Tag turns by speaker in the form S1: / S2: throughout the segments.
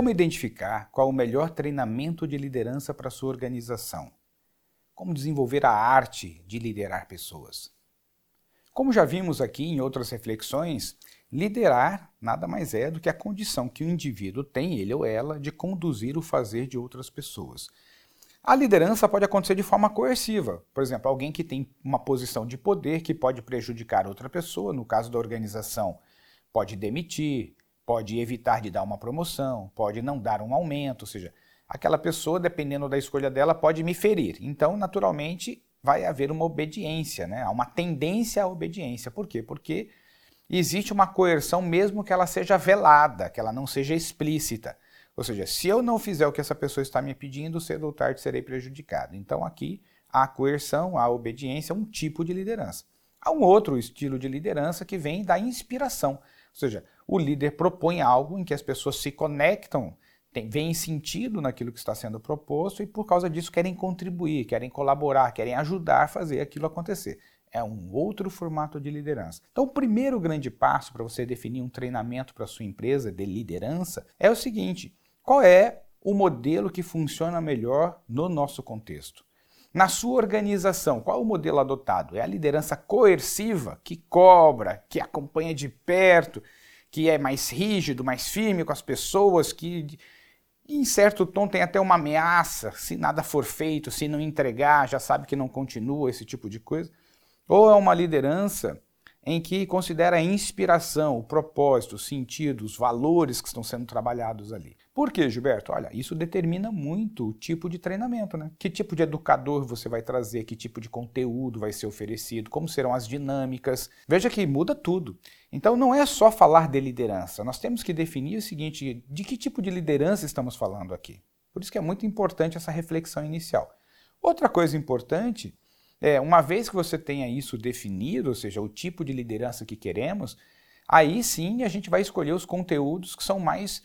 S1: Como identificar qual o melhor treinamento de liderança para sua organização? Como desenvolver a arte de liderar pessoas? Como já vimos aqui em outras reflexões, liderar nada mais é do que a condição que o indivíduo tem, ele ou ela, de conduzir o fazer de outras pessoas. A liderança pode acontecer de forma coerciva. Por exemplo, alguém que tem uma posição de poder que pode prejudicar outra pessoa, no caso da organização, pode demitir, pode evitar de dar uma promoção, pode não dar um aumento, ou seja, aquela pessoa, dependendo da escolha dela, pode me ferir. Então, naturalmente, vai haver uma obediência, né? Há uma tendência à obediência. Por quê? Porque existe uma coerção mesmo que ela seja velada, que ela não seja explícita. Ou seja, se eu não fizer o que essa pessoa está me pedindo, cedo ou tarde serei prejudicado. Então aqui a coerção, a obediência é um tipo de liderança. Há um outro estilo de liderança que vem da inspiração. Ou seja, o líder propõe algo em que as pessoas se conectam, tem, veem sentido naquilo que está sendo proposto e por causa disso querem contribuir, querem colaborar, querem ajudar a fazer aquilo acontecer. É um outro formato de liderança. Então, o primeiro grande passo para você definir um treinamento para sua empresa de liderança é o seguinte: qual é o modelo que funciona melhor no nosso contexto? Na sua organização, qual o modelo adotado? É a liderança coerciva, que cobra, que acompanha de perto, que é mais rígido, mais firme com as pessoas, que em certo tom tem até uma ameaça, se nada for feito, se não entregar, já sabe que não continua, esse tipo de coisa. Ou é uma liderança em que considera a inspiração, o propósito, o sentido, os valores que estão sendo trabalhados ali. Por quê, Gilberto? Olha, isso determina muito o tipo de treinamento, né? Que tipo de educador você vai trazer, que tipo de conteúdo vai ser oferecido, como serão as dinâmicas. Veja que muda tudo. Então não é só falar de liderança, nós temos que definir o seguinte: de que tipo de liderança estamos falando aqui? Por isso que é muito importante essa reflexão inicial. Outra coisa importante é, uma vez que você tenha isso definido, ou seja, o tipo de liderança que queremos, aí sim a gente vai escolher os conteúdos que são mais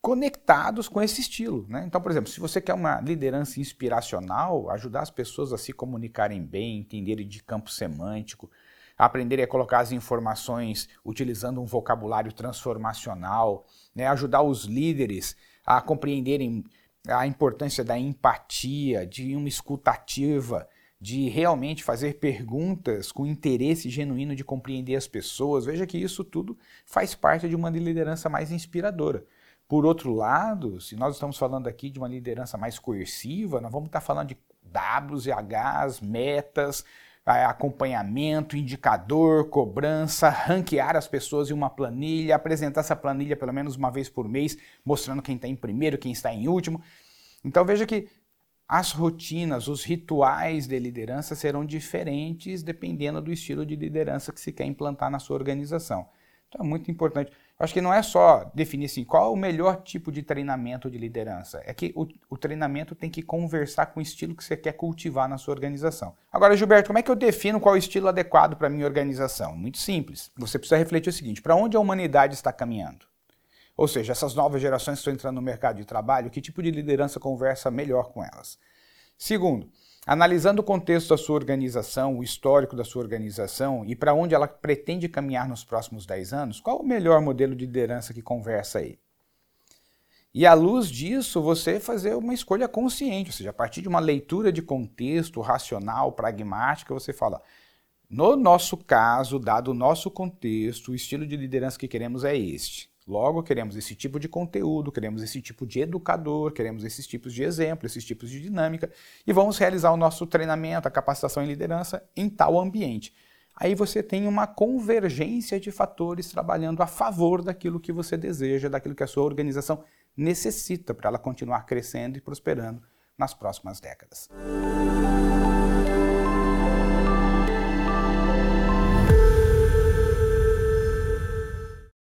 S1: conectados com esse estilo. Né? Então, por exemplo, se você quer uma liderança inspiracional, ajudar as pessoas a se comunicarem bem, entenderem de campo semântico, aprenderem a colocar as informações utilizando um vocabulário transformacional, né? ajudar os líderes a compreenderem a importância da empatia, de uma escutativa, de realmente fazer perguntas com interesse genuíno de compreender as pessoas. Veja que isso tudo faz parte de uma liderança mais inspiradora. Por outro lado, se nós estamos falando aqui de uma liderança mais coerciva, nós vamos estar falando de Ws e Hs, metas, acompanhamento, indicador, cobrança, ranquear as pessoas em uma planilha, apresentar essa planilha pelo menos uma vez por mês, mostrando quem está em primeiro, quem está em último. Então veja que as rotinas, os rituais de liderança serão diferentes dependendo do estilo de liderança que se quer implantar na sua organização. Então é muito importante. Eu acho que não é só definir assim, qual é o melhor tipo de treinamento de liderança. É que o, o, treinamento tem que conversar com o estilo que você quer cultivar na sua organização. Agora, Gilberto, como é que eu defino qual é o estilo adequado para a minha organização? Muito simples. Você precisa refletir o seguinte: para onde a humanidade está caminhando? Ou seja, essas novas gerações que estão entrando no mercado de trabalho, que tipo de liderança conversa melhor com elas? Segundo, Analisando o contexto da sua organização, o histórico da sua organização e para onde ela pretende caminhar nos próximos 10 anos, qual o melhor modelo de liderança que conversa aí? E à luz disso, você fazer uma escolha consciente, ou seja, a partir de uma leitura de contexto racional, pragmática, você fala: no nosso caso, dado o nosso contexto, o estilo de liderança que queremos é este. Logo, queremos esse tipo de conteúdo, queremos esse tipo de educador, queremos esses tipos de exemplo, esses tipos de dinâmica e vamos realizar o nosso treinamento, a capacitação em liderança em tal ambiente. Aí você tem uma convergência de fatores trabalhando a favor daquilo que você deseja, daquilo que a sua organização necessita para ela continuar crescendo e prosperando nas próximas décadas.